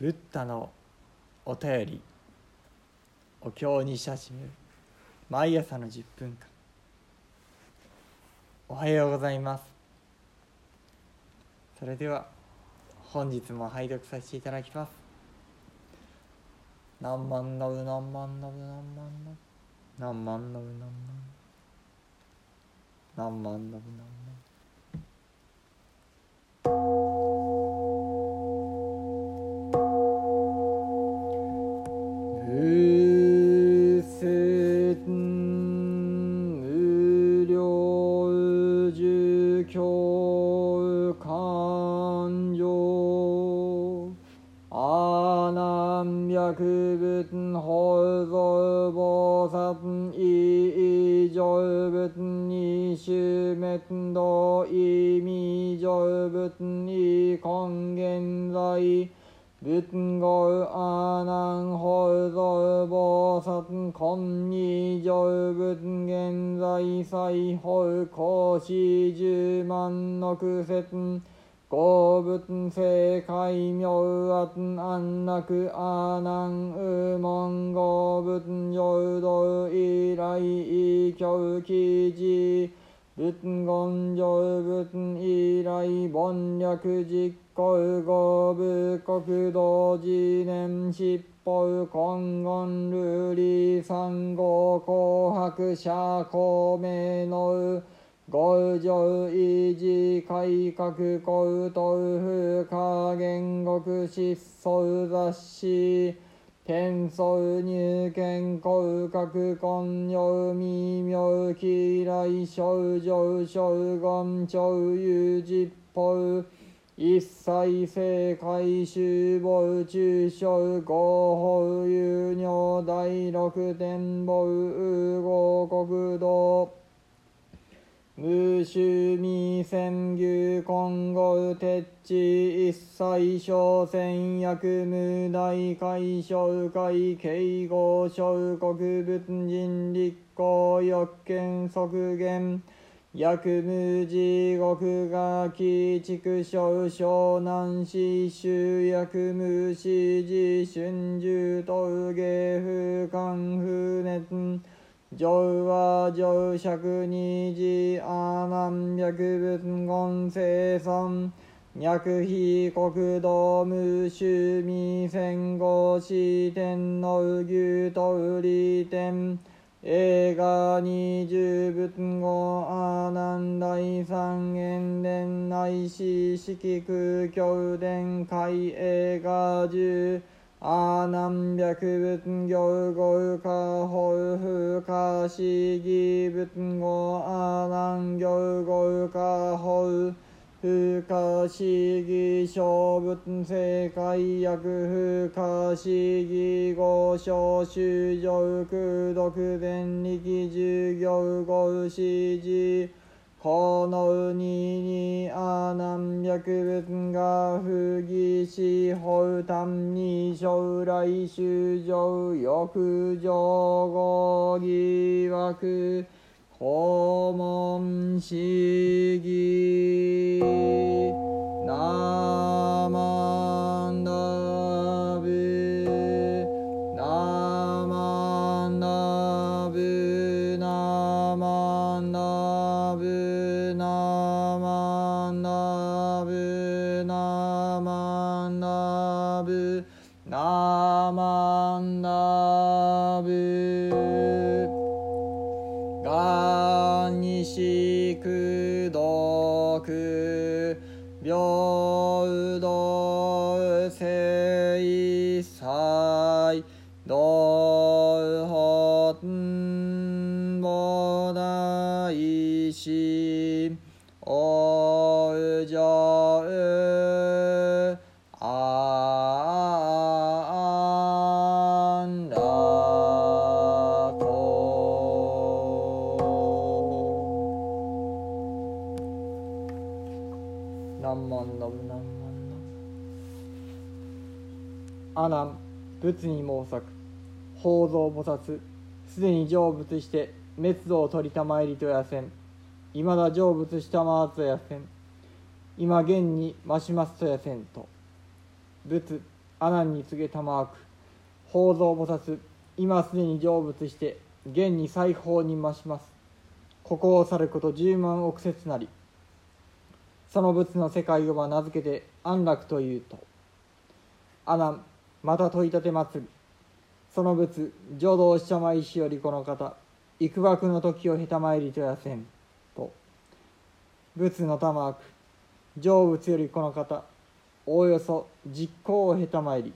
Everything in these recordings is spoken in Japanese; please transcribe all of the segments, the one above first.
ブッダのお便りお経に親しむ毎朝の10分間。おはようございます。それでは本日も拝読させていただきます。何万のう何万のう何万の何万のう何万何万のう何万南百仏法蔵菩薩意上仏二種滅道意味上仏に根現在仏語阿南法蔵菩薩今二上仏現在西方孔子十万の苦節合仏世界妙圧安楽阿南右門合仏浄土以来異教記事仏言上仏以来凡略実行合部国道次年執法根言瑠璃三号紅白社公明の五条維持改革高等風化言国失踪雑誌天相入見広角根用未妙気来症状症言長有実法一切世界集母中小合法有尿第六展望右合国道。無臭未宣牛今後鉄地一切小戦薬無大会小会敬語小国仏人立候欲見即言薬無地獄が鬼畜小湘南市州薬無市寺春秋峠風寒風熱上和上尺二次阿南百仏言生産脈非国道無臭未戦後四天の牛と売り天映画二十仏語阿南大三元伝内視式空教伝海映画十。阿南百仏行語化法風化思議仏語阿南行語化法風化思議小仏世界薬風化思議語小修上空独善力従行語指示このにに阿南百仏が不義し法単に将来修上欲上語疑惑訪問市議ナマにしくどく病うどせいさ阿南仏に毛作法蔵菩薩。すでに成仏して滅度を取りたまえりとやせん。いまだ成仏したまわとやせん。今現に増しますとやせんと。仏阿南に告げたまわく。宝蔵菩薩今すでに成仏して現に裁縫に増します。ここを去ること十万億節なり。その仏の世界をは名付けて安楽というと。阿南また問い立て祭り。その仏浄土おしゃま石よりこの方幾幕の時をへたまいりとやせんと。仏の玉悪成仏よりこの方おおよそ実行をへたまいり。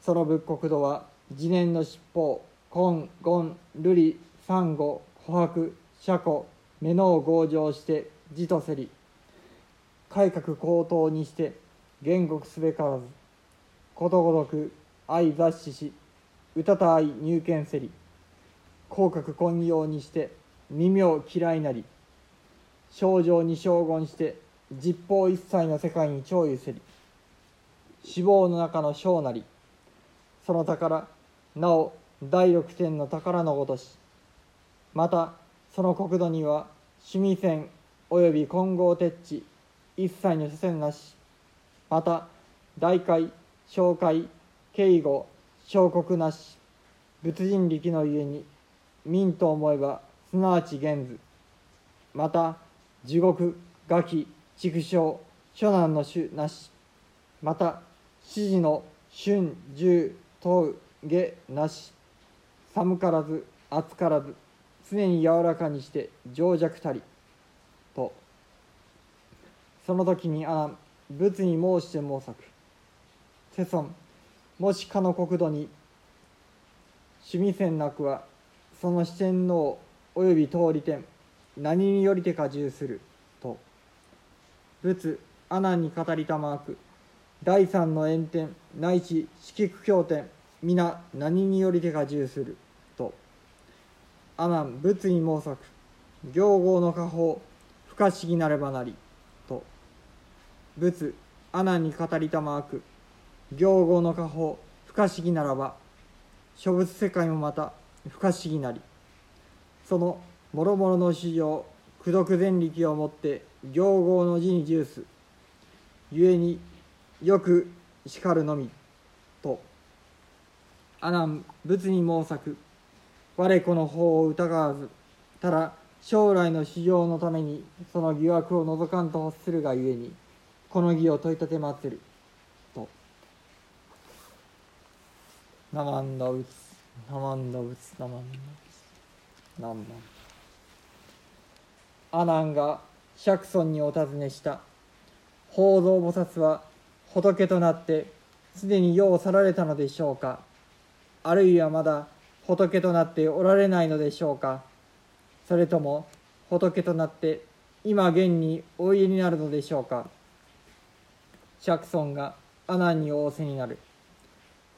その仏国土は次年の七宝金言瑠璃サンゴ琥珀車庫目のを強情して字とせり。改革高等にして原国すべからず。ことごとく愛雑誌し歌た愛入見せり口角混用にして耳を嫌いなり症状に将軍して実法一切の世界に長ゆせり死亡の中の小なりその宝なお第六天の宝のごとしまたその国土には趣味線及び混合鉄地一切の所詮なしまた大海小海敬語小国なし。仏人力のゆえに民と思えばすなわち現図。また地獄餓鬼畜生諸難の種なし。また指示の春十問う下なし。寒からず暑からず常に柔らかにして情弱たり。と。その時に阿南仏に申して申作世尊もしかの国土に趣味線なくはその四天王および通り天何によりてか重すると。仏阿南に語りたまわく。第三の炎天内地四菊経典皆何によりてか重すると。阿南仏に申作。行合の下方不可思議なればなりと。仏阿南に語りたまわく。行合の下方不可思議ならば諸仏世界もまた不可思議なり。その諸々の史上功徳前力をもって行合の字に重す故によく叱るのみと阿南仏に申作我この法を疑わずただ将来の史上のためにその疑惑を除かんと欲するがゆえにこの義を問い立てまつると「ナマンダウツナマンダウツナマンダウツナマン」阿南が釈尊にお尋ねした。宝蔵菩薩は仏となってすでに世を去られたのでしょうか。あるいはまだ仏となっておられないのでしょうか。それとも仏となって今現においでになるのでしょうか。釈尊が阿南に仰せになる。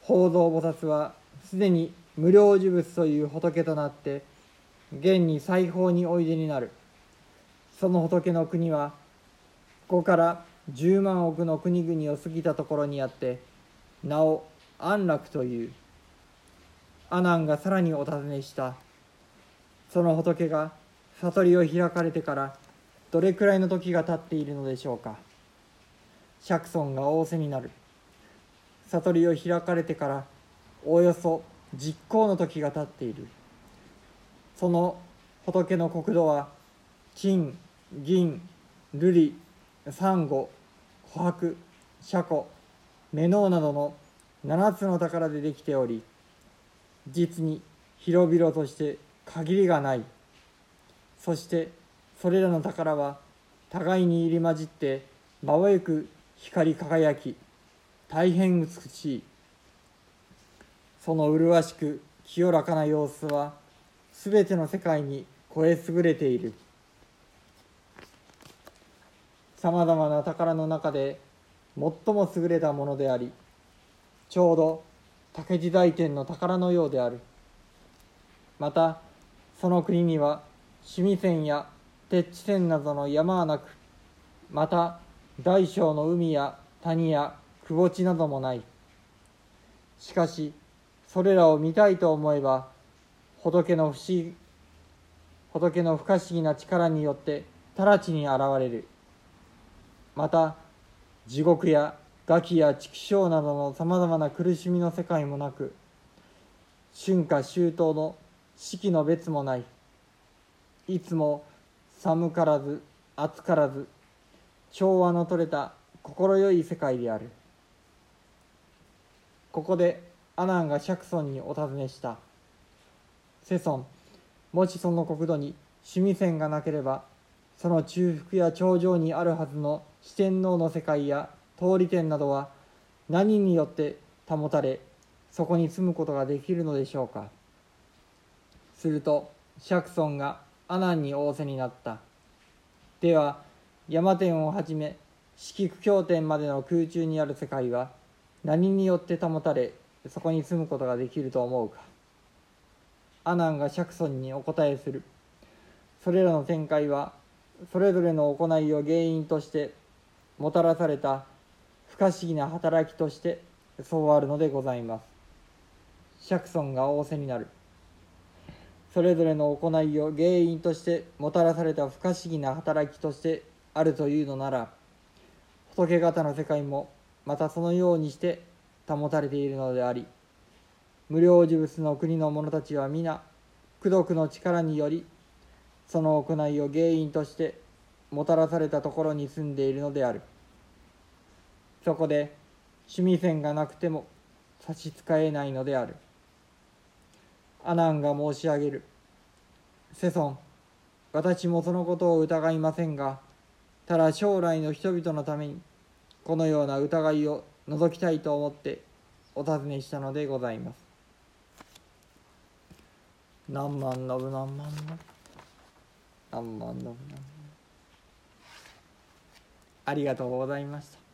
宝蔵菩薩はすでに無料呪物という仏となって現に裁縫においでになる。その仏の国はここから10万億の国々を過ぎたところにあってなお安楽という阿南がさらにお尋ねした。その仏が悟りを開かれてからどれくらいの時が経っているのでしょうか。釈尊が仰せになる。悟りを開かれてからおおよそ実行の時が経っているその仏の国土は金銀瑠璃サンゴ琥珀シャコメノウなどの7つの宝でできており実に広々として限りがないそしてそれらの宝は互いに入り混じってまばゆく光り輝き大変美しい。その麗しく清らかな様子はすべての世界に超え優れている。さまざまな宝の中で最も優れたものでありちょうど竹地大天の宝のようである。またその国には趣味線や鉄地線などの山はなくまた大小の海や谷や窪地などもない。しかしそれらを見たいと思えば仏の不思仏の不可思議な力によって直ちに現れる。また地獄や餓鬼や畜生などのさまざまな苦しみの世界もなく春夏秋冬の四季の別もない。いつも寒からず暑からず調和のとれた心よい世界である。ここで阿南が釈尊にお尋ねした。世尊もしその国土に趣味線がなければその中腹や頂上にあるはずの四天王の世界や通り天などは何によって保たれそこに住むことができるのでしょうか。すると釈尊が阿南に仰せになった。では山天をはじめ四季苦境天までの空中にある世界は何によって保たれそこに住むことができると思うか。阿南が釈尊にお答えする。それらの展開はそれぞれの行いを原因としてもたらされた不可思議な働きとしてそうあるのでございます。釈尊が仰せになる。それぞれの行いを原因としてもたらされた不可思議な働きとしてあるというのなら仏方の世界もまたそのようにして保たれているのであり無料事物の国の者たちは皆功徳の力によりその行いを原因としてもたらされたところに住んでいるのである。そこで趣味線がなくても差し支えないのである。阿南が申し上げる。世尊私もそのことを疑いませんがただ将来の人々のためにこのような疑いを除きたいと思ってお尋ねしたのでございます。何万のぶ何万の何万のぶ何万ありがとうございました。